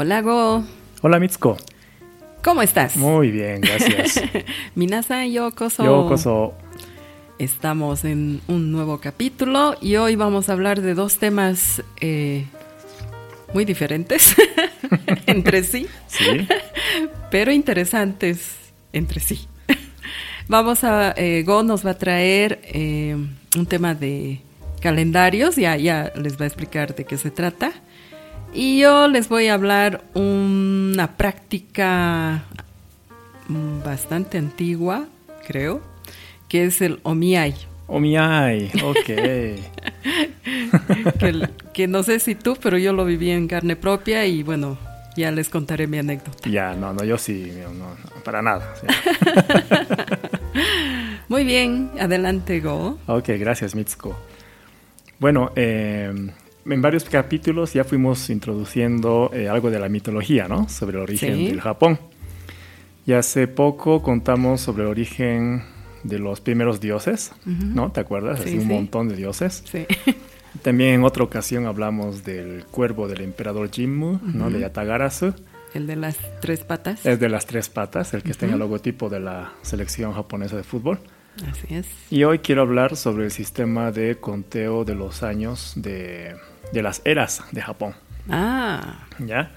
Hola Go, Hola Mitsuko. ¿cómo estás? Muy bien, gracias. Minasan yokoso. Yokoso. Estamos en un nuevo capítulo y hoy vamos a hablar de dos temas eh, muy diferentes entre sí, Sí. pero interesantes entre sí. Vamos a, eh, Go nos va a traer eh, un tema de calendarios, ya, ya les va a explicar de qué se trata. Y yo les voy a hablar una práctica bastante antigua, creo, que es el omiai. Omiai, ok. Que, que no sé si tú, pero yo lo viví en carne propia y bueno, ya les contaré mi anécdota. ya, no, no, yo sí, no, no, para nada. sí. Muy bien, adelante, Go. Ok, gracias Mitsuko. Bueno, eh, en varios capítulos ya fuimos introduciendo eh, algo de la mitología, ¿no? Sobre el origen Sí. del Japón. Y hace poco contamos sobre el origen de los primeros dioses, ¿no? ¿Te acuerdas? Sí, Así un sí. montón de dioses. Sí. También en otra ocasión hablamos del cuervo del emperador Jimmu, ¿no? De Yatagarasu. El de las tres patas. Es de las tres patas, el que está en el logotipo de la selección japonesa de fútbol. Así es. Y hoy quiero hablar sobre el sistema de conteo de los años de, de las eras de Japón. Ah, ¿Ya?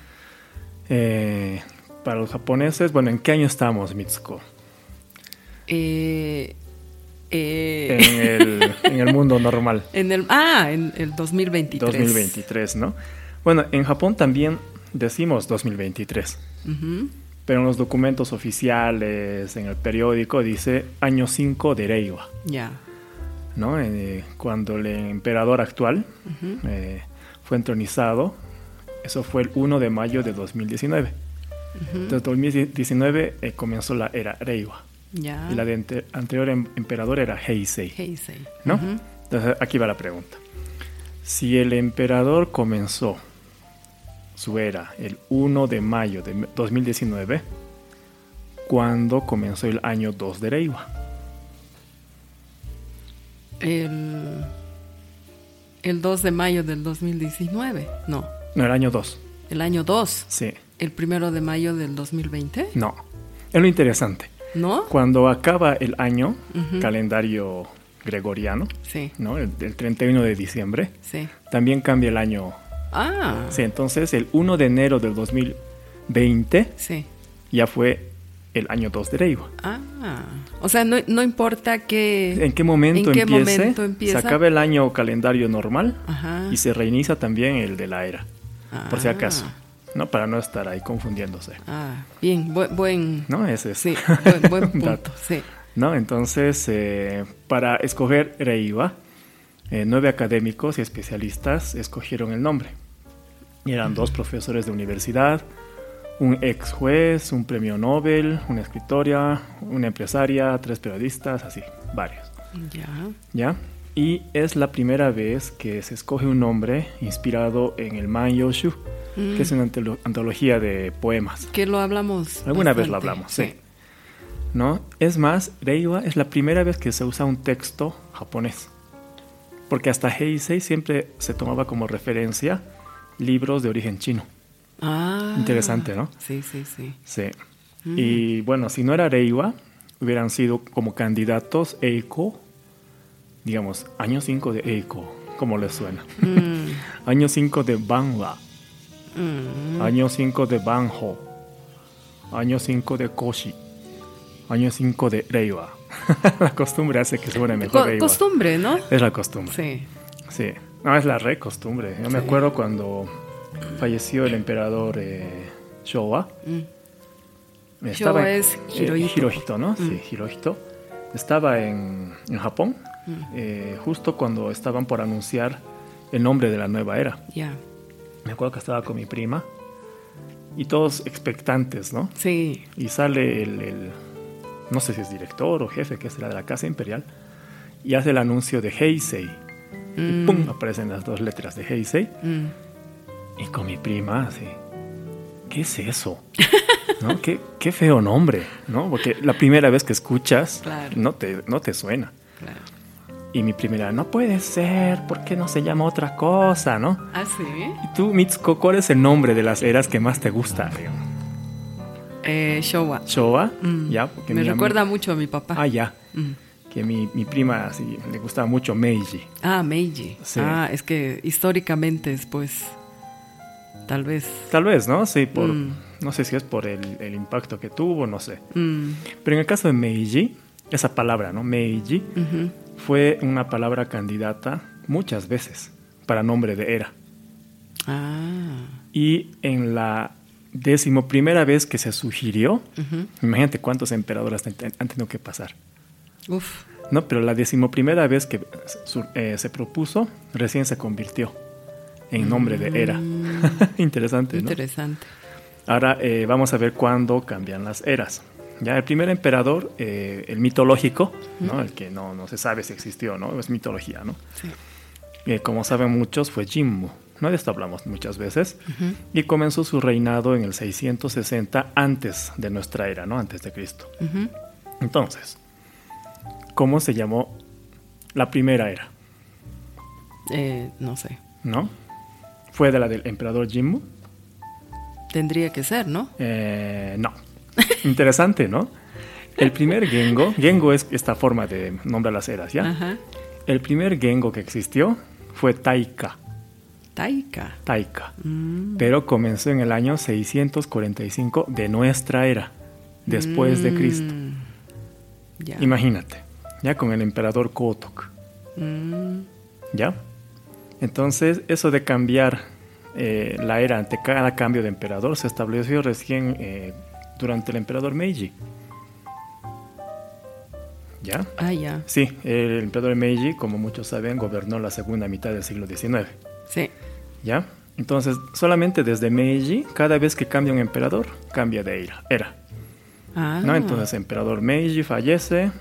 Eh, para los japoneses, bueno, ¿en qué año estamos, Mitsuko? eh, eh, En el, en el mundo normal. en el ah, en el 2023. 2023, ¿no? Bueno, en Japón también decimos 2023. Ujú. Pero en los documentos oficiales, en el periódico, dice año 5 de Reiwa. Ya. ¿no? Eh, cuando el emperador actual eh, fue entronizado, eso fue el 1 de mayo de 2019. Entonces, 2019 eh, comenzó la era Reiwa. Ya. Y la de ante- anterior em- emperador era Heisei, Heisei. ¿no? Entonces, aquí va la pregunta. Si el emperador comenzó su era el 1 de mayo de 2019, ¿cuándo comenzó el año 2 de Reiwa? El, el 2 de mayo del 2019. No, No, el año 2. el año 2. Sí. El primero de mayo del 2020. No. Es lo interesante. ¿No? Cuando acaba el año, Ujú. calendario gregoriano, Sí, ¿no? El, el 31 de diciembre, sí. también cambia el año. Ah, Sí, entonces el 1 de enero del 2020 sí. ya fue el año 2 de Reiwa. Ah, o sea, no, no importa que... ¿En qué momento ¿En qué empiece? momento empieza? Se acaba el año calendario normal Ajá. y se reinicia también el de la era, por si Ah. acaso, ¿no? Para no estar ahí confundiéndose, Ah, bien, bu- buen... ¿no? Ese es. Sí, buen, buen punto, Dato. sí. ¿no? Entonces, eh, para escoger Reiwa, eh, nueve académicos y especialistas escogieron el nombre. Y eran dos profesores de universidad, un ex juez, un premio Nobel, una escritora, una empresaria, tres periodistas, así, varios. Ya. ¿Ya? Y es la primera vez que se escoge un nombre inspirado en el Manyoshu, que es una antolo- antología de poemas. Que lo hablamos. Alguna vez lo bastante, hablamos, sí. ¿no? Es más, Reiwa es la primera vez que se usa un texto japonés. Porque hasta Heisei siempre se tomaba como referencia libros de origen chino. Ah. Interesante, ¿no? Sí, sí, sí. Sí. Y bueno, si no era Reiwa, hubieran sido como candidatos Eiko, digamos, año 5 de Eiko, como les suena. Mm, año 5 de Banwa, mm. año 5 de Banho, año 5 de Koshi, año 5 de Reiwa. la costumbre hace que suene mejor Co- Reiwa. costumbre, ¿no? Es la costumbre. Sí. Sí. No, es la re costumbre. Yo me acuerdo cuando falleció el emperador eh, Showa. Mm. Estaba Showa en- es eh, Hirohito. Hirohito, ¿no? Sí, Hirohito. Estaba en, en Japón, Mm. eh, justo cuando estaban por anunciar el nombre de la nueva era. Ya. Me acuerdo que estaba con mi prima y todos expectantes, ¿no? Sí. Y sale el, el- no sé si es director o jefe, que será de la Casa Imperial, y hace el anuncio de Heisei. Y Mm, ¡pum! aparecen las dos letras de Heisei. mm. Y con mi prima, así, ¿qué es eso? ¿No? ¿Qué, qué feo nombre, ¿no? Porque la primera vez que escuchas, Claro. no, te, no te suena. Claro. Y mi primera, no puede ser, ¿por qué no se llama otra cosa, no? Ah, sí. Y tú, Mitsuko, ¿cuál es el nombre de las eras que más te gusta? Eh, Showa. Showa, Mm. ya. porque Me mi recuerda mucho a mi papá. Ah, ya. Mm. Que mi, mi prima sí, le gustaba mucho Meiji. Ah, Meiji. Sí. Ah, es que históricamente es pues tal vez. Tal vez, ¿no? Sí, por, Mm. no sé si es por el, el impacto que tuvo, no sé. Mm, Pero en el caso de Meiji, esa palabra, ¿no? Meiji, fue una palabra candidata muchas veces para nombre de era. Ah. Y en la decimoprimera vez que se sugirió, imagínate cuántos emperadores han tenido que pasar. Uf. No, pero la decimoprimera vez que eh, se propuso, recién se convirtió en nombre de era. Interesante, ¿no? Interesante. Ahora eh, vamos a ver cuándo cambian las eras. Ya el primer emperador, eh, el mitológico, ¿no? el que no, no se sabe si existió, ¿no? es mitología, ¿no? Sí. Eh, como saben muchos, fue Jimmu. ¿no? De esto hablamos muchas veces. Y comenzó su reinado en el 660 antes de nuestra era, ¿no? Antes de Cristo. Entonces, ¿cómo se llamó la primera era? Eh, no sé. ¿No? ¿Fue de la del emperador Jimmu? Tendría que ser, ¿no? Eh, no. Interesante, ¿no? El primer Gengo, Gengo es esta forma de nombrar las eras, ¿ya? Ajá. El primer Gengo que existió fue Taika, Taika. Taika, Mm. pero comenzó en el año 645 de nuestra era, después de Cristo. Mm. Ya. Imagínate, ya con el emperador Kotok, Mm. ¿ya? Entonces, eso de cambiar eh, la era ante cada cambio de emperador se estableció recién eh, durante el emperador Meiji. ¿Ya? Ah, ya. Sí, el emperador Meiji, como muchos saben, gobernó la segunda mitad del siglo XIX. Sí. ¿Ya? Entonces, solamente desde Meiji, cada vez que cambia un emperador, cambia de era. era Ah. ¿no? Entonces, el emperador Meiji fallece,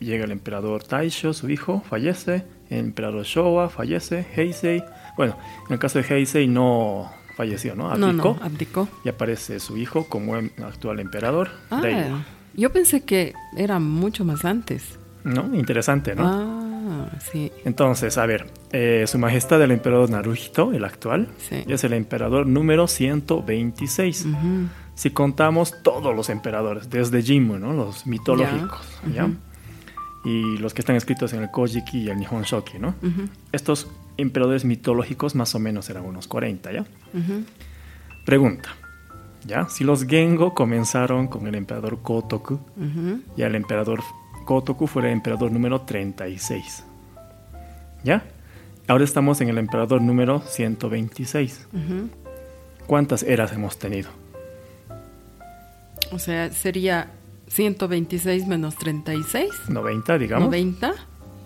llega el emperador Taisho, su hijo, fallece, el emperador Showa fallece, Heisei. Bueno, en el caso de Heisei no falleció, ¿no? Abdicó no, abdicó. y aparece su hijo como el actual emperador. Ah, yo pensé que era mucho más antes. ¿No? Interesante, ¿no? Ah, sí. Entonces, a ver, eh, Su Majestad el Emperador Naruhito, el actual, Sí. es el emperador número 126. Ujú. Si contamos todos los emperadores, desde Jimmu, ¿no? Los mitológicos, Ya. Y los que están escritos en el Kojiki y el Nihon Shoki, ¿no? Estos emperadores mitológicos más o menos eran unos 40, ¿ya? Pregunta, ¿ya? Si los Gengo comenzaron con el emperador Kotoku, Ujú. y el emperador Kotoku fue el emperador número 36. ¿Ya? Ahora estamos en el emperador número 126. Ujú. ¿Cuántas eras hemos tenido? O sea, sería 126 menos 36. ¿90, digamos? 90.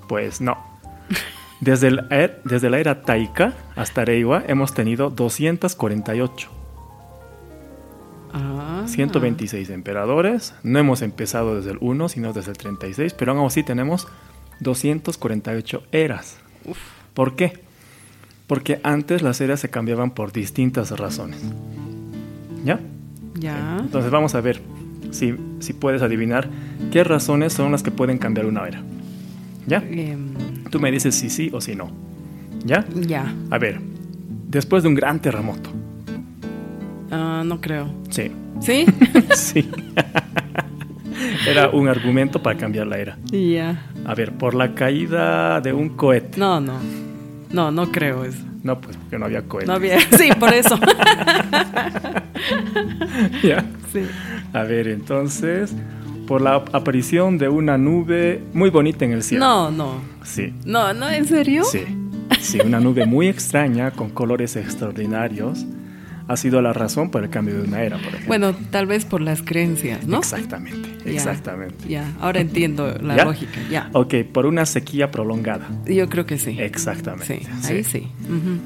Pues no. Desde, el er- desde la era Taika hasta Reiwa hemos tenido 248. Ah. 126 emperadores. No hemos empezado desde el 1, sino desde el 36, pero aún así tenemos 248 eras. Uf. ¿Por qué? Porque antes las eras se cambiaban por distintas razones. ¿Ya? Ya. Entonces vamos a ver si, si puedes adivinar qué razones son las que pueden cambiar una era. ¿Ya? Em, Tú me dices si sí o si no. ¿Ya? ya. A ver, después de un gran terremoto. Ah, no creo. Sí, ¿Sí? sí. Era un argumento para cambiar la era. ya. A ver, por la caída de un cohete. No, no. No, no creo eso. No, pues porque no había cohete. No había. Sí, por eso. ¿Ya? sí. A ver, entonces, por la aparición de una nube muy bonita en el cielo. No, no. Sí, No, no, ¿en serio? sí. Sí, una nube muy extraña con colores extraordinarios ha sido la razón por el cambio de una era, por ejemplo. Bueno, tal vez por las creencias, ¿no? Exactamente, exactamente. Ya, ahora entiendo la ¿Ya? lógica, ya. Ok, por una sequía prolongada. Yo creo que sí. Exactamente. Sí, ahí sí. Ujú.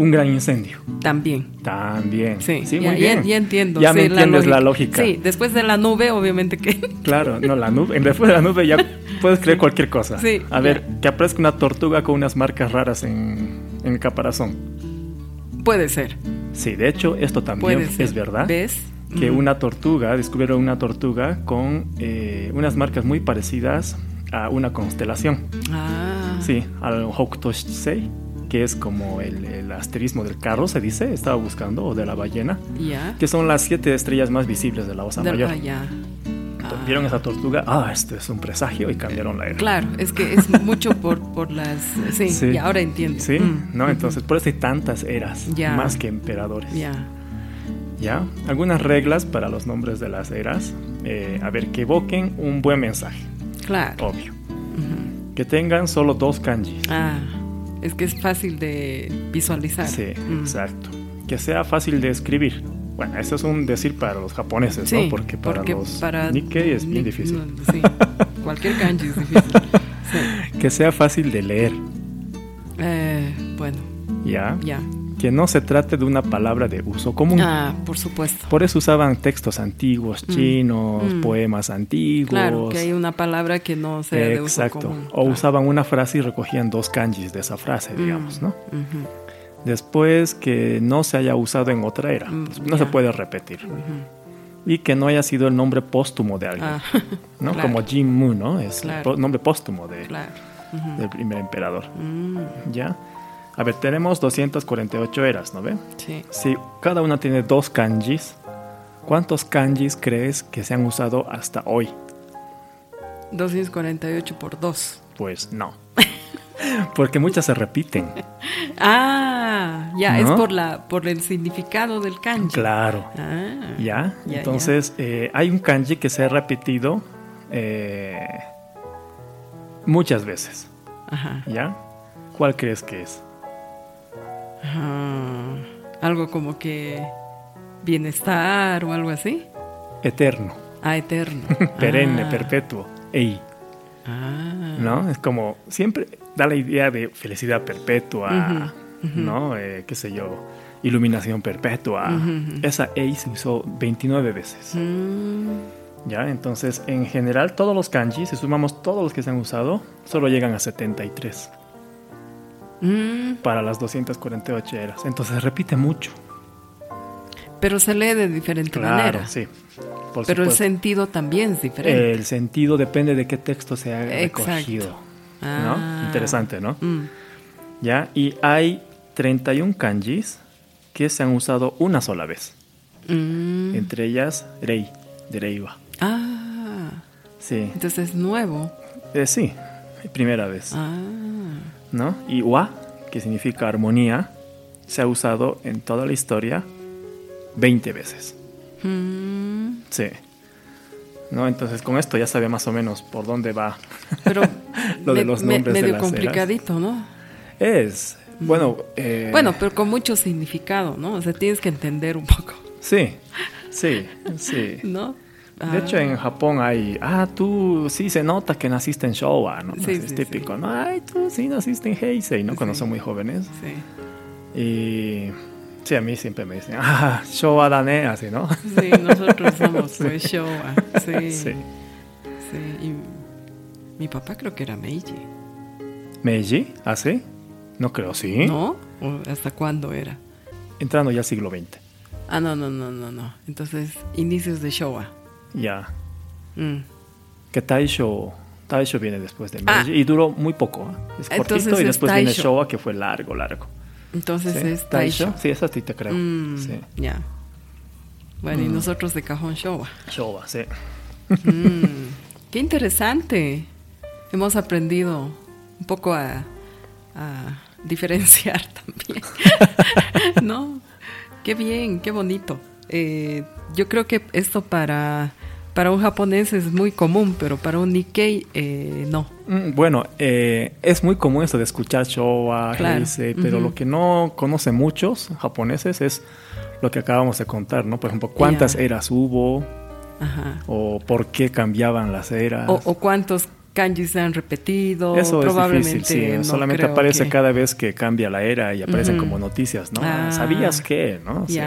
Un gran incendio. También. También. Sí, sí ya, muy bien. ya entiendo. Ya sí, me entiendes la lógica. Sí, después de la nube, obviamente que. Claro, no, la nube. Después de la nube ya puedes creer cualquier cosa. Sí, A ver, que aparezca una tortuga con unas marcas raras en, en el caparazón. Puede ser. Sí, de hecho, esto también es verdad. ¿Ves? Que una tortuga, descubrieron una tortuga con eh, unas marcas muy parecidas a una constelación. Ah. Sí, sí, al Hokutoshitsei, que es como el, el asterismo del carro, se dice, estaba buscando, o de la ballena, Ya. que son las siete estrellas más visibles de la Osa Mayor. ah. Ah. Vieron esa tortuga, ah, esto es un presagio y cambiaron la era. Claro, es que es mucho por, por las... Sí, Sí. y ahora entiendo. Sí, Mm, ¿no? Entonces, por eso hay tantas eras, más que emperadores. Ya. ¿Ya? Algunas reglas para los nombres de las eras. eh, a ver, que evoquen un buen mensaje, Claro. obvio. Que tengan solo dos kanjis. Ah, es que es fácil de visualizar. Sí, Mm. exacto. Que sea fácil de escribir. Bueno, eso es un decir para los japoneses, Sí, ¿no? Porque para los para Nikkei es bien difícil. no, sí, cualquier kanji es difícil. Sí. Que sea fácil de leer, Eh, bueno, ¿ya? ya. Que no se trate de una palabra de uso común. Ah, por supuesto. Por eso usaban textos antiguos, Mm. chinos, Mm. poemas antiguos. Claro, que hay una palabra que no sea de uso Exacto. común. O Ah. usaban una frase y recogían dos kanjis de esa frase, digamos, Mm, ¿no? ujú, Después que no se haya usado en otra era. Mm, pues, no se puede repetir. Y que no haya sido el nombre póstumo de alguien. Ah, ¿no? claro. Como Jin Mu, ¿no? Es Claro. el nombre póstumo de, claro. del primer emperador. Mm, ¿Ya? A ver, tenemos 248 eras, ¿no ve? sí. Si cada una tiene dos kanjis, ¿cuántos kanjis crees que se han usado hasta hoy? 248 por 2. Pues no. Porque muchas se repiten. Ah, ya, es por la por el significado del kanji. Claro. Ah, ¿Ya? Ya, Entonces, eh, hay un kanji que se ha repetido eh, muchas veces. Ajá. ¿Ya? ¿Cuál crees que es? Ah, algo como que bienestar o algo así. Eterno, Ah, eterno. perenne, Ah, perpetuo. Ey, Ah, ¿no? Es como siempre da la idea de felicidad perpetua. ¿no? Eh, qué sé yo, iluminación perpetua. Ujú, ujú. Esa Ei se usó 29 veces. Mm, ¿Ya? Entonces, en general, todos los kanji, si sumamos todos los que se han usado, solo llegan a 73 mm, para las 248 eras. Entonces, se repite mucho. pero se lee de diferente Claro, manera. sí. Por pero el sentido también es diferente. El sentido depende de qué texto se ha recogido. Ah. ¿No? Interesante, ¿no? Mm, ¿Ya? Y hay 31 kanjis que se han usado una sola vez. mm. Entre ellas, rei, de reiwa. Ah, Sí, entonces es nuevo. Eh, sí, primera vez. Ah, ¿no? Y wa, que significa armonía, se ha usado en toda la historia 20 veces. mm, Sí. ¿No? Entonces con esto ya sabe más o menos por dónde va. pero Lo de me- los me- nombres de medio eras. complicadito, ¿no? Es, bueno, eh, Bueno, pero con mucho significado, ¿no? O sea, tienes que entender un poco, sí, sí, sí. ¿no? De hecho, en Japón hay, ah, tú sí se nota que naciste en Showa, ¿no? Sí, es sí, típico, sí. ¿no? Ay, tú sí naciste en Heisei, ¿no? Cuando Sí. son muy jóvenes. Sí. Y sí, a mí siempre me dicen, ah, Showa dane, así, ¿no? Sí, nosotros somos pues Showa. Sí, Sí. sí. Y mi papá creo que era Meiji, Meiji, ¿así? No creo, sí. ¿no? ¿O ¿Hasta cuándo era? Entrando ya siglo XX. Ah, no, no, no, no, no. Entonces, inicios de Showa. Ya. Mm. Que Taisho, Taisho viene después de Ah. Y duró muy poco. ¿eh? Es cortito Entonces y es después viene. Showa que fue largo, largo. Entonces ¿Sí? es Taisho. Sí, esa sí te creo. Mm, Sí. Ya. Bueno, y Mm. nosotros de cajón Showa. Showa, sí. Qué interesante. Hemos aprendido un poco a, a diferenciar también. ¿No? Qué bien, qué bonito. Eh, yo creo que esto para, para un japonés es muy común, pero para un Nikkei eh, no. Mm, Bueno, eh, es muy común esto de escuchar Showa, Claro. Heisei, pero lo que no conocen muchos japoneses es lo que acabamos de contar, ¿no? Por ejemplo, cuántas eras hubo Ajá. o por qué cambiaban las eras. O, o cuántos kanjis se han repetido. Eso es difícil, sí. no Solamente aparece que- cada vez que cambia la era y aparecen como noticias, ¿no? Ah. ¿Sabías qué? ¿no? Sí.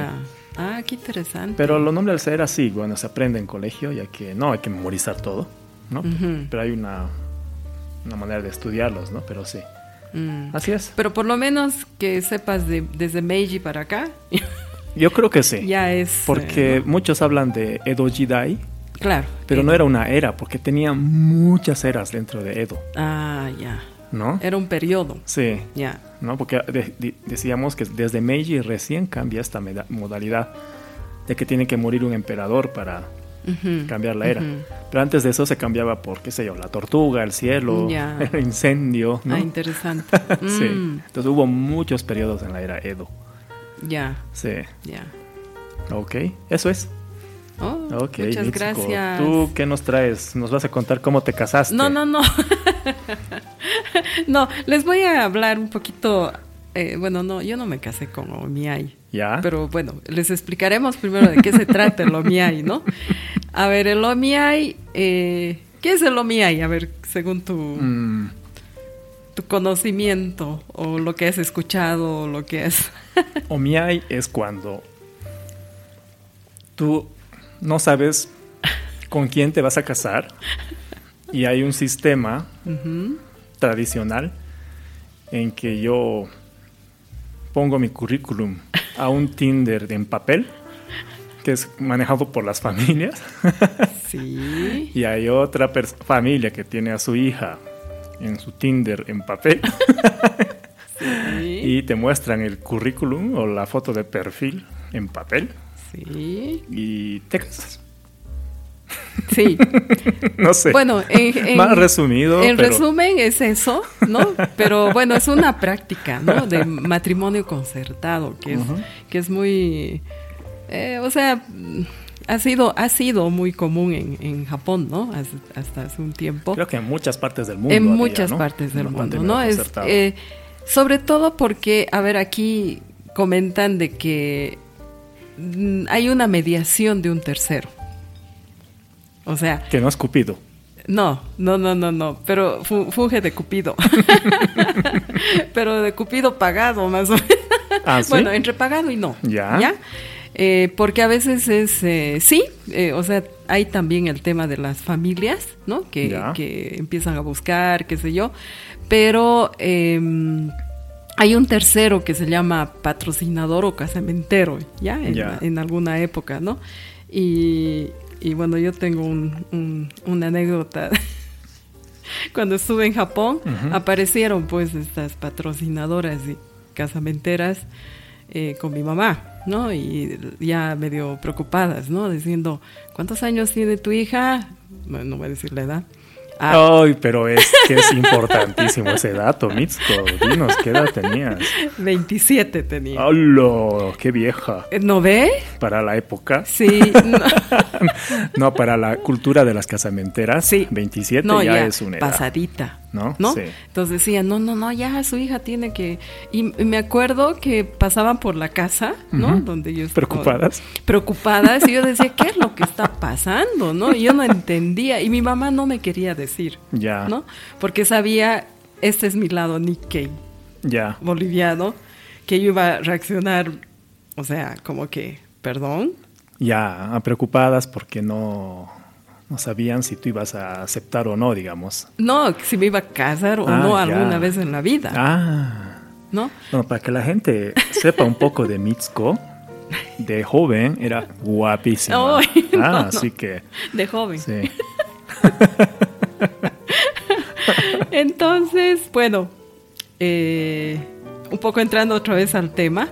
Ah, qué interesante. Pero los nombres de las eras sí, bueno, se aprende en colegio, ya que no hay que memorizar todo, ¿no? Pero hay una, una manera de estudiarlos, ¿no? Pero sí. Mm. Así es. Pero por lo menos que sepas de, desde Meiji para acá, Yo creo que sí. ya es... Porque eh, muchos hablan de Edo Jidai, Claro. pero no era una era, porque tenía muchas eras dentro de Edo. Ah, ya. ¿No? Era un periodo. Sí. Ya. ¿no? Porque de- de- decíamos que desde Meiji recién cambia esta modalidad de que tiene que morir un emperador para cambiar la era. Pero antes de eso se cambiaba por, qué sé yo, la tortuga, el cielo, el incendio, ¿no? Ah, interesante. sí. Mm, Entonces hubo muchos periodos en la era Edo. Ya, Sí. ya. Ok, eso es. Oh, Ok, muchas Mitsuko. gracias. ¿Tú qué nos traes? ¿Nos vas a contar cómo te casaste? No, no, no. no, les voy a hablar un poquito. eh, bueno, no, yo no me casé con Omiai. ¿Ya? Pero bueno, les explicaremos primero de qué se trata el Omiai, ¿no? A ver, el Omiai. eh, ¿Qué es el Omiai? A ver, según tu, Mm, tu conocimiento o lo que has escuchado o lo que has. Omiai es cuando tú no sabes con quién te vas a casar y hay un sistema tradicional en que yo pongo mi currículum a un Tinder en papel que es manejado por las familias Sí. y hay otra familia que tiene a su hija en su Tinder en papel Sí. y te muestran el currículum o la foto de perfil en papel Sí. y te casas. Sí. No sé. Bueno, en, en- Más resumido. En pero- resumen es eso, ¿no? Pero bueno, es una práctica, ¿no? De matrimonio concertado, que es, que es muy, eh, o sea, ha sido, ha sido muy común en, en Japón, ¿no? Hasta, hasta hace un tiempo. Creo que en muchas partes del mundo. en había, muchas ¿no? partes del Un mundo, ¿no? Es, eh, sobre todo porque, a ver, aquí comentan de que hay una mediación de un tercero. O sea, Que no es Cupido. no, no, no, no, no, pero fu- funge de Cupido. pero de Cupido pagado, más o menos. Ah, ¿sí? Bueno, entre pagado y no. Ya. Eh, porque a veces es, eh, sí, eh, o sea, hay también el tema de las familias, ¿no? Que, Ya. que empiezan a buscar, qué sé yo, pero eh, hay un tercero que se llama patrocinador o casamentero, ¿ya? En, alguna época, ¿no? Y, y bueno, yo tengo un- un- una anécdota. Cuando estuve en Japón, aparecieron pues estas patrocinadoras y casamenteras eh, con mi mamá, ¿no? Y ya medio preocupadas, ¿no? Diciendo, ¿cuántos años tiene tu hija? Bueno, no voy a decir la edad. Ah, Ay, pero es que es importantísimo ese dato, Mitsuko. Dinos, ¿qué edad tenías? 27 tenía. ¡Hola! ¡Qué vieja! Eh, ¿No ve? Para la época. Sí. No, No, para la cultura de las casamenteras. Sí. 27 no, ya, ya, es una edad. pasadita. ¿No? ¿no? Sí. Entonces decían, no, no, no, ya su hija tiene que... Y, y me acuerdo que pasaban por la casa, ¿no? Donde yo Preocupadas. Preocupadas. Y yo decía, ¿qué es lo que está pasando? ¿No? Y yo no entendía. Y mi mamá no me quería decir, Ya. ¿no? Porque sabía, este es mi lado Nikkei Ya. boliviano, que yo iba a reaccionar, o sea, como que, perdón. Ya, preocupadas porque no, no sabían si tú ibas a aceptar o no, digamos. No, si me iba a casar o Ah, no ya. alguna vez en la vida, Ah. ¿no? Bueno, para que la gente sepa un poco de Mitsuko, de joven era guapísima. Ah, no. así que De joven. sí. Entonces, bueno, eh, un poco entrando otra vez al tema,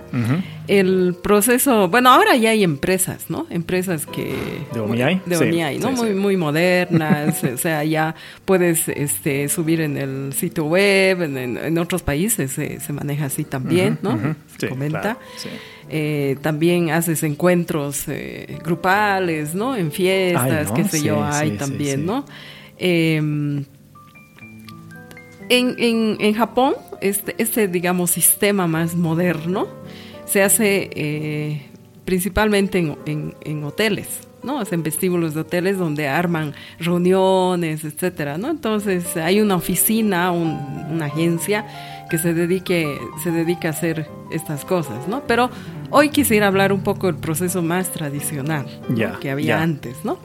el proceso, bueno, ahora ya hay empresas, ¿no? Empresas que... ¿De OMIAI? De Sí, OMIAI, ¿no? sí, muy, sí. muy modernas, o sea, ya puedes este, subir en el sitio web, en, en- en otros países se, se maneja así también, ¿no? Se comenta. claro. Eh, también haces encuentros eh, grupales, ¿no? En fiestas, ¿no? qué sé yo, hay también. ¿no? Eh, en, en- en Japón, este, este, digamos, sistema más moderno se hace eh, principalmente en, en- en hoteles, ¿no? Hacen vestíbulos de hoteles donde arman reuniones, etcétera, ¿no? Entonces hay una oficina, un- una agencia que se dedique, se dedica a hacer estas cosas, ¿no? Pero hoy quisiera hablar un poco del proceso más tradicional que había antes, ¿no?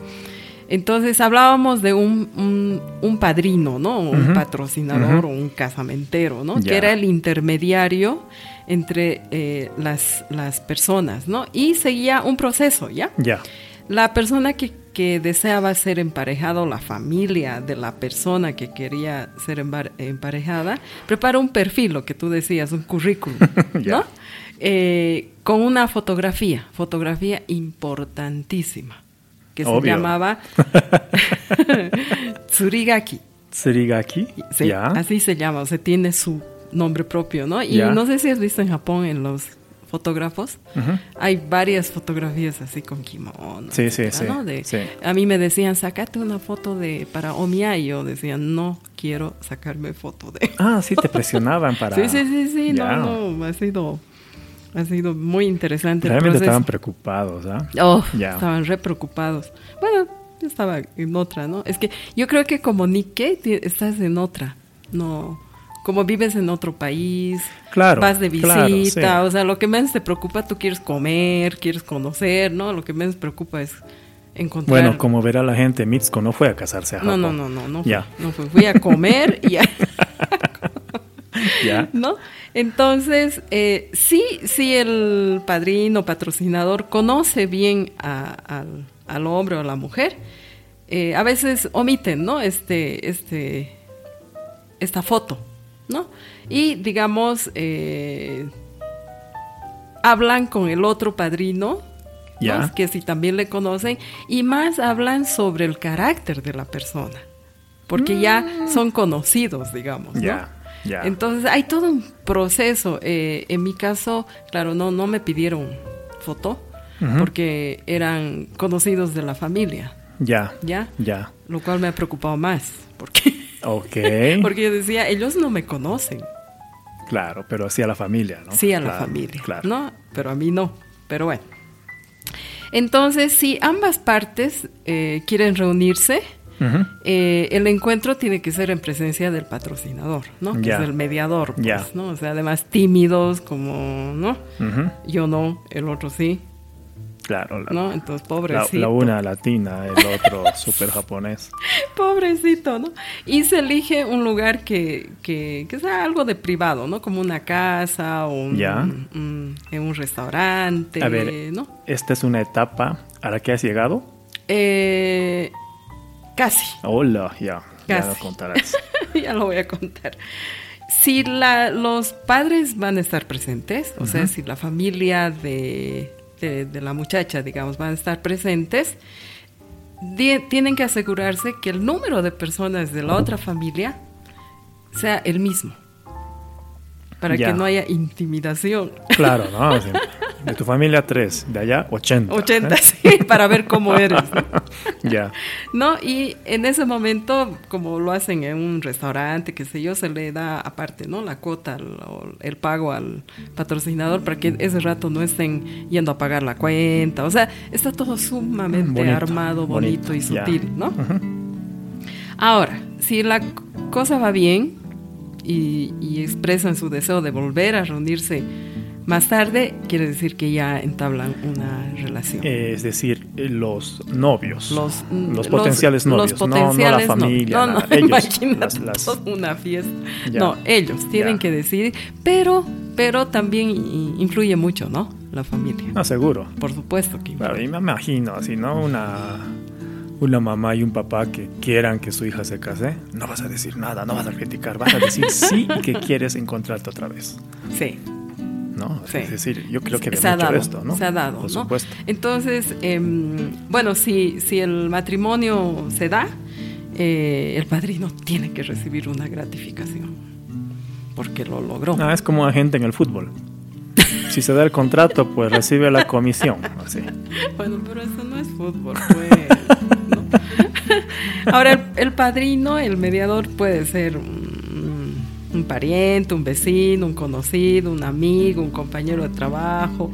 Entonces hablábamos de un, un- un padrino, ¿no? Un patrocinador o un casamentero, ¿no? Que era el intermediario entre eh, las, las personas, ¿no? Y seguía un proceso, ¿ya? Ya. La persona que, que deseaba ser emparejado, la familia de la persona que quería ser emparejada, prepara un perfil, lo que tú decías, un currículum, ¿no? Eh, con una fotografía, fotografía importantísima, que se llamaba Tsurigaki. Tsurigaki, sí, así se llama, o sea, tiene su nombre propio, ¿no? Y no sé si has visto en Japón en los fotógrafos, hay varias fotografías así con kimono. Sí, sí, sí, A mí me decían, sacate una foto de para Omiya y yo decía, no quiero sacarme foto de... Ah, sí, te presionaban para... sí, sí, sí, sí, no, no, ha sido... Ha sido muy interesante. Realmente estaban preocupados, ¿ah? Oh, estaban re preocupados. Bueno, yo estaba en otra, ¿no? Es que yo creo que como Nikkei estás en otra. No, como vives en otro país, claro, vas de visita, o sea, lo que menos te preocupa, tú quieres comer, quieres conocer, ¿no? Lo que menos preocupa es encontrar... Bueno, como verá la gente, Mitsuko no fue a casarse a Japón. No, no, no, no, no, ya. no fue, fui a comer y a... ¿Ya? ¿No? Entonces, eh, sí, sí el padrino, patrocinador, conoce bien al, al, hombre o a la mujer. Eh, a veces omiten, ¿no? Este, este, esta foto. ¿no? Y digamos, eh, hablan con el otro padrino, que si también le conocen, y más hablan sobre el carácter de la persona, porque ya mm. son conocidos, digamos, ¿no? Entonces hay todo un proceso. Eh, en mi caso, claro, no, no me pidieron foto, porque eran conocidos de la familia. Ya. ¿Ya? Ya. Lo cual me ha preocupado más, porque Ok. Porque yo decía, ellos no me conocen. Claro, pero sí a la familia, ¿no? Sí a la familia, claro. ¿no? Pero a mí no. Pero bueno. Entonces, si ambas partes eh, quieren reunirse, eh, el encuentro tiene que ser en presencia del patrocinador, ¿no? Que es el mediador, pues, ¿no? O sea, además tímidos, como, ¿no? Yo no, el otro sí. Claro, ¿no? Entonces, pobrecito. La, una latina, el otro súper japonés. pobrecito, ¿no? Y se elige un lugar que, que, sea algo de privado, ¿no? Como una casa o un, en un restaurante, A ver, ¿no? Esta es una etapa a la que has llegado. Eh, casi. Hola, ya. Ya lo contarás. ya lo voy a contar. Si la, los padres van a estar presentes, o sea, si la familia de de, la muchacha, digamos, van a estar presentes, tienen que asegurarse que el número de personas de la otra familia sea el mismo para que no haya intimidación. Claro, ¿no? De tu familia tres, de allá 80. 80, ¿eh? sí, para ver cómo eres. Ya. ¿No? Y en ese momento, como lo hacen en un restaurante, qué sé yo, se le da aparte, ¿no? La cuota, o el pago al patrocinador para que ese rato no estén yendo a pagar la cuenta. O sea, está todo sumamente armado, bonito, y sutil, ¿no? Ahora, si la cosa va bien y, y expresan su deseo de volver a reunirse más tarde quiere decir que ya entablan una relación. Es decir, los novios. Los, los potenciales novios, no, la familia. No, no, imagínate una fiesta. No, ellos tienen que decidir, pero, pero también influye mucho, ¿no? La familia. No, seguro. Por supuesto que Claro, y me imagino así, ¿no? Una una mamá y un papá que quieran que su hija se case, no vas a decir nada, no vas a criticar, vas a decir sí y que quieres encontrarte otra vez. Sí, ¿no? Es decir, yo creo que se ha dado, esto, ¿no? Se ha dado, Por supuesto. Entonces, em, bueno, si, si el matrimonio se da, eh, el padrino tiene que recibir una gratificación, porque lo logró. Ah, es como agente en el fútbol. si se da el contrato, pues recibe la comisión. Así. Bueno, pero eso no es fútbol, pues. Ahora, el, el, padrino, el mediador puede ser un pariente, un vecino, un conocido, un amigo, un compañero de trabajo,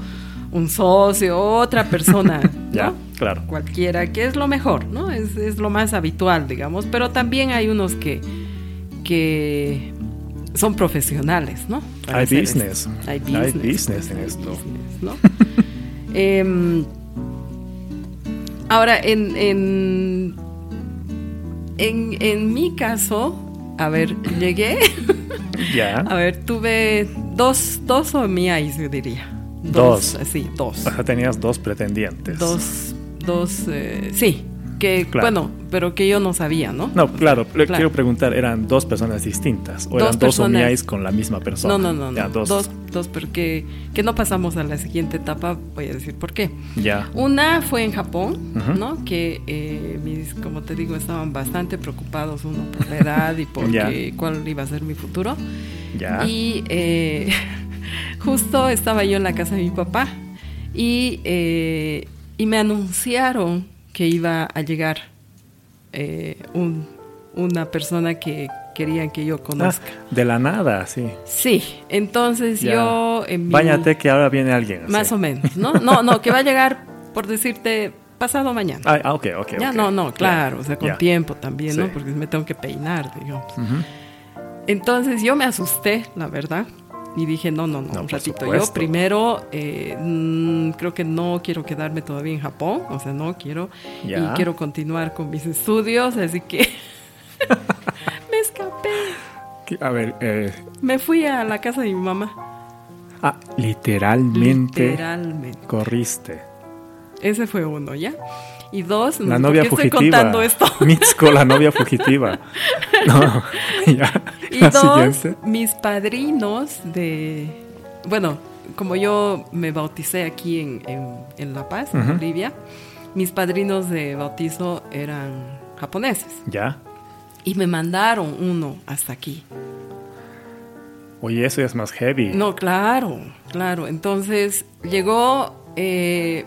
un socio, otra persona, ya, claro. Cualquiera, que es lo mejor, ¿no? Es, lo más habitual, digamos, pero también hay unos que, que son profesionales, ¿no? Hay business. hay business. en esto. Em, ahora, en, en, en, en mi caso, a ver, llegué. Ya. A ver, tuve dos, dos o mías, yo diría. Dos. Sí, dos. O sea, tenías dos pretendientes. Dos, dos, eh, sí, que, Claro. bueno, pero que yo no sabía, ¿no? No, claro, le claro. quiero preguntar, ¿eran dos personas distintas? ¿O Dos eran dos personas. Con la misma persona? No, no, no, no. Dos. dos. dos, porque que no pasamos a la siguiente etapa, voy a decir por qué. Ya. Una fue en Japón. ¿no? Que eh, mis, como te digo, estaban bastante preocupados uno por la edad y por cuál iba a ser mi futuro. Ya. Y eh, justo estaba yo en la casa de mi papá y, eh, y me anunciaron que iba a llegar eh, un- una persona que querían que yo Ah, conozca. de la nada, sí. Sí, entonces Ya. yo en mi... Báñate que ahora viene alguien. Más sí. o menos, ¿no? No, no, que va a llegar, por decirte, pasado mañana. Ah, ah, ok, ok. ya, no, no, claro, o sea, con tiempo también, ¿no? Porque me tengo que peinar, digamos. Entonces yo me asusté, la verdad, y dije, no, no, no, No, un ratito. Yo primero eh, mm, creo que no quiero quedarme todavía en Japón, o sea, no quiero, Ya. y quiero continuar con mis estudios, así que me escapé. A ver, eh, Me fui a la casa de mi mamá, ah, literalmente literalmente. corriste. Ese fue uno, ¿ya? Y dos, La por novia qué estoy fugitiva. contando esto. Mitsuko, la novia fugitiva. No, ya. Y la dos, siguiente. mis padrinos de... Bueno, como yo me bauticé aquí en, en- en La Paz, en. Bolivia, mis padrinos de bautizo eran japoneses. Ya. Y me mandaron uno hasta aquí. Oye, eso ya es más heavy. No, claro, claro. Entonces llegó, eh,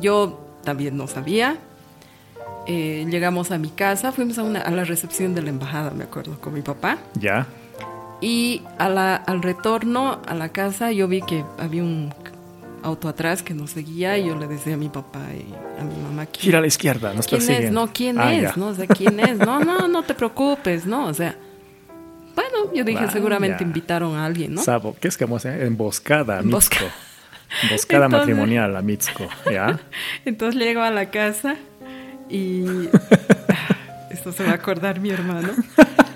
yo también no sabía. Eh, llegamos a mi casa, fuimos a, una, a la recepción de la embajada, me acuerdo, con mi papá. Ya. Y a la- al retorno a la casa yo vi que había un auto atrás que nos seguía y yo le decía a mi papá y a mi mamá ¿quién, Gira a la izquierda, nos quién persiguen. es? No, ¿quién Ah, es? ya. No, o sea, ¿quién es? No, no, no te preocupes, ¿no? O sea, bueno, yo dije, Vaya. seguramente invitaron a alguien, ¿no? Sabo, ¿qué es que vamos a hacer? Emboscada, Embosca- Entonces- matrimonial a Mitsuko, ¿ya? Entonces llego a la casa y... Esto se va a acordar mi hermano.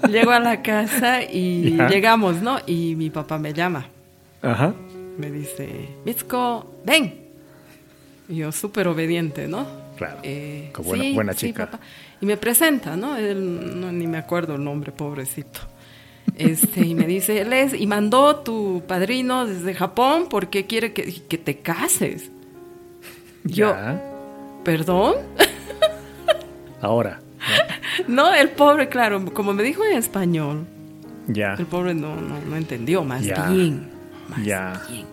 Llego a la casa y Ya. llegamos, ¿no? Y mi papá me llama. Ajá. Me dice, Mitsuko, ven. Y yo súper obediente, ¿no? Claro, Eh, como buena- sí, buena sí, chica. papá. Y me presenta, ¿no? Él, no, ni me acuerdo el nombre, pobrecito. Este, y me dice, él es, y mandó tu padrino desde Japón porque quiere que, que te cases. Yo, Ya. ¿perdón? Ahora. No, el pobre, claro, como me dijo en español, Ya. el pobre no, no, no entendió, más Ya. bien. Más Ya. bien.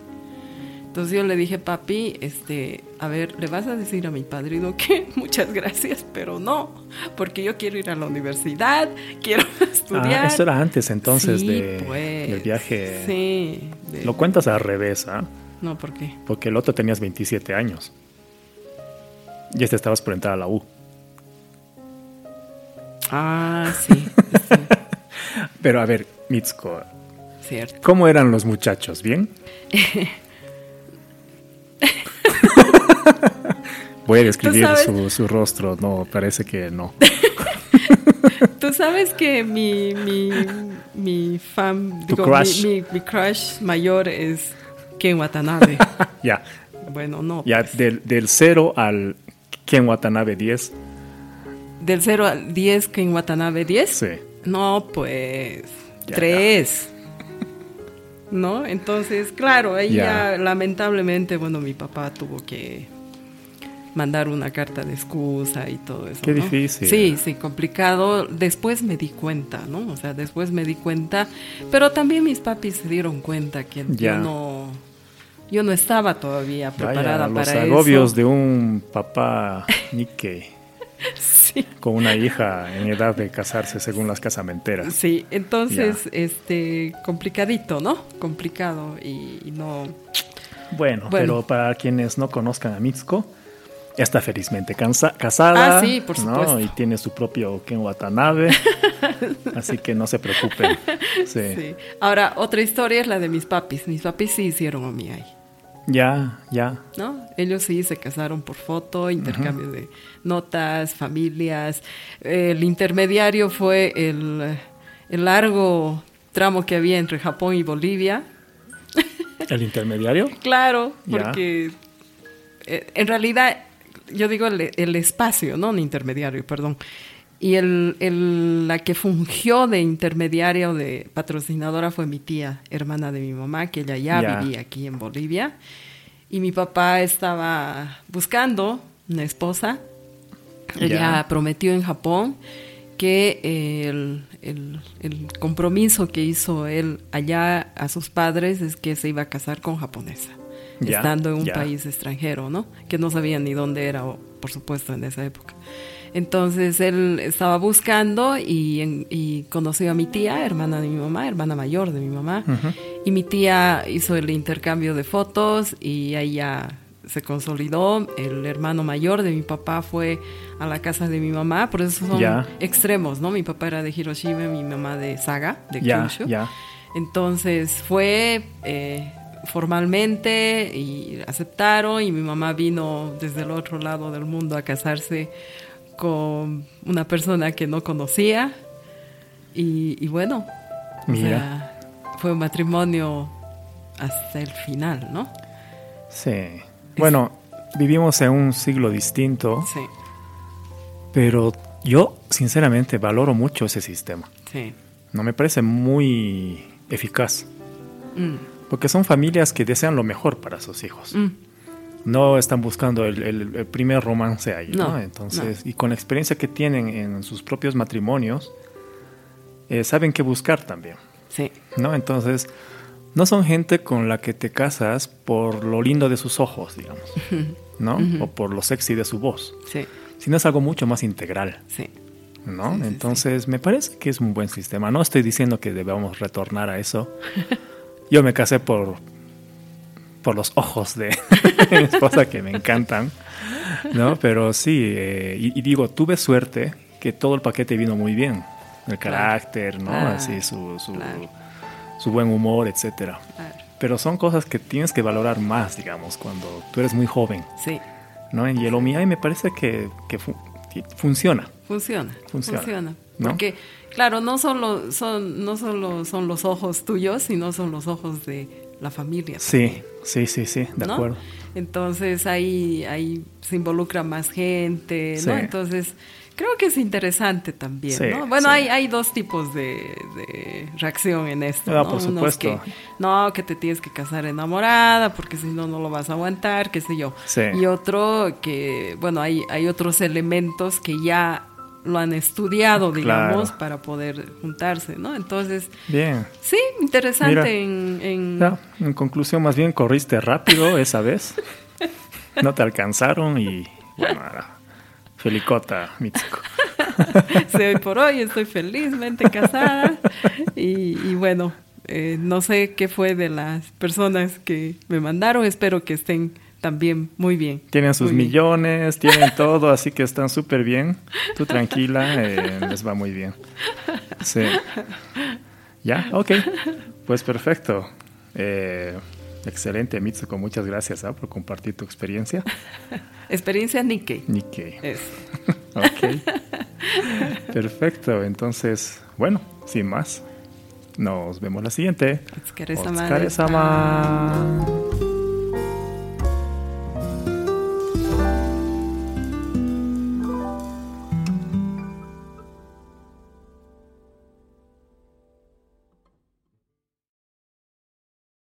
Entonces yo le dije, papi, este, a ver, le vas a decir a mi padrino que muchas gracias, pero no, porque yo quiero ir a la universidad, quiero estudiar. Ah, esto era antes entonces Sí, de, pues, del viaje. Sí. de- Lo cuentas al revés, ¿ah? No, ¿por qué? Porque el otro tenías 27 años. Y este estabas por entrar a la U. Ah, sí, sí, Pero a ver, Mitsuko, cierto. ¿cómo eran los muchachos? ¿Bien? Voy a describir su, su rostro. No, parece que no. Tú sabes que mi, mi, mi fan, digo, crush. Mi, mi- mi crush mayor es Ken Watanabe. ya, bueno, no. ya pues. del, del 0 al Ken Watanabe 10. Del 0 al 10, Ken Watanabe 10. Sí. No, pues. Ya, tres. ¿No? Entonces, claro, ya. lamentablemente, bueno, mi papá tuvo que mandar una carta de excusa y todo eso. Qué ¿no? difícil. Sí, sí, complicado. Después me di cuenta, ¿no? O sea, después me di cuenta. Pero también mis papis se dieron cuenta que yo no. Yo no estaba todavía preparada Vaya, los para agobios eso. de un papá Nikkei Sí. con una hija en edad de casarse según las casamenteras. Sí, entonces, este, complicadito, ¿no? Complicado y, y no. Bueno, Bueno. pero para quienes no conozcan a Mitsuko, está felizmente cansa- casada. Ah, sí, por ¿no? supuesto. Y tiene su propio Ken Watanabe. así que no se preocupen. Sí. Sí. Ahora, otra historia es la de mis papis. Mis papis sí hicieron omiai, Ya, ya. ¿no? Ellos sí se casaron por foto, intercambio de notas, familias. El intermediario fue el, el largo tramo que había entre Japón y Bolivia. El intermediario. Claro, porque eh, en realidad yo digo el, el espacio, no un intermediario, perdón. Y el, el, la que fungió de intermediaria o de patrocinadora fue mi tía, hermana de mi mamá, que ella ya vivía aquí en Bolivia. Y mi papá estaba buscando una esposa. Ella prometió en Japón que el, el, el, compromiso que hizo él allá a sus padres es que se iba a casar con japonesa, estando en un país extranjero, ¿no? Que no sabía ni dónde era, por supuesto, en esa época. Entonces él estaba buscando y, conoció a mi tía, hermana de mi mamá, hermana mayor de mi mamá. Y mi tía hizo el intercambio de fotos y ahí ya se consolidó. El hermano mayor de mi papá fue a la casa de mi mamá, por eso son extremos, ¿no? Mi papá era de Hiroshima, mi mamá de Saga, de Kyushu. Entonces fue eh, formalmente y aceptaron y mi mamá vino desde el otro lado del mundo a casarse con una persona que no conocía y, bueno, fue un matrimonio hasta el final, ¿no? Sí. Bueno, vivimos en un siglo distinto. Sí. Pero yo, sinceramente, valoro mucho ese sistema. Sí. No me parece muy eficaz. Mm. Porque son familias que desean lo mejor para sus hijos. Mm no están buscando el, primer romance ahí, ¿no? Entonces, y con la experiencia que tienen en sus propios matrimonios, eh, saben qué buscar también. Sí. ¿No? Entonces, no son gente con la que te casas por lo lindo de sus ojos, digamos, ¿no? O por lo sexy de su voz. Sí. Sino es algo mucho más integral. Sí. ¿No? Entonces, me parece que es un buen sistema. No estoy diciendo que debamos retornar a eso. Yo me casé por por los ojos de mi esposa que me encantan, ¿no? Pero sí, eh, y, digo, tuve suerte que todo el paquete vino muy bien, el carácter, ¿no? Así, su, su, buen humor, etcétera. Pero son cosas que tienes que valorar más, digamos, cuando tú eres muy joven. Sí. ¿no? En Yelomia me parece que, que, funciona. Funciona. Funciona. Porque, claro, no solo, son, no solo son los ojos tuyos, sino son los ojos de la familia. Sí, sí, sí, sí, de acuerdo. Entonces ahí, ahí se involucra más gente, ¿no? Entonces creo que es interesante también, ¿no? Bueno, hay, hay dos tipos de, reacción en esto, ah, ¿no? por supuesto. Que, no, que te tienes que casar enamorada porque si no, no lo vas a aguantar, qué sé yo. Y otro que, bueno, hay, hay otros elementos que ya lo han estudiado, digamos, para poder juntarse, ¿no? Entonces, bien. Sí, interesante en... en... conclusión, más bien corriste rápido esa vez. no te alcanzaron y, bueno, felicota, Mitsuko. sí, hoy por hoy estoy felizmente casada y, bueno, eh, no sé qué fue de las personas que me mandaron, espero que estén también muy bien. Tienen sus millones, tienen todo, así que están súper bien. Tú tranquila, eh, les va muy bien. Sí. ¿Ya? Ok. Pues perfecto. Eh, excelente, Mitsuko. Muchas gracias ¿ah? por compartir tu experiencia. Experiencia Nikkei. Nikkei. ok. Perfecto. Entonces, bueno, sin más. Nos vemos la siguiente. Otsukaresama.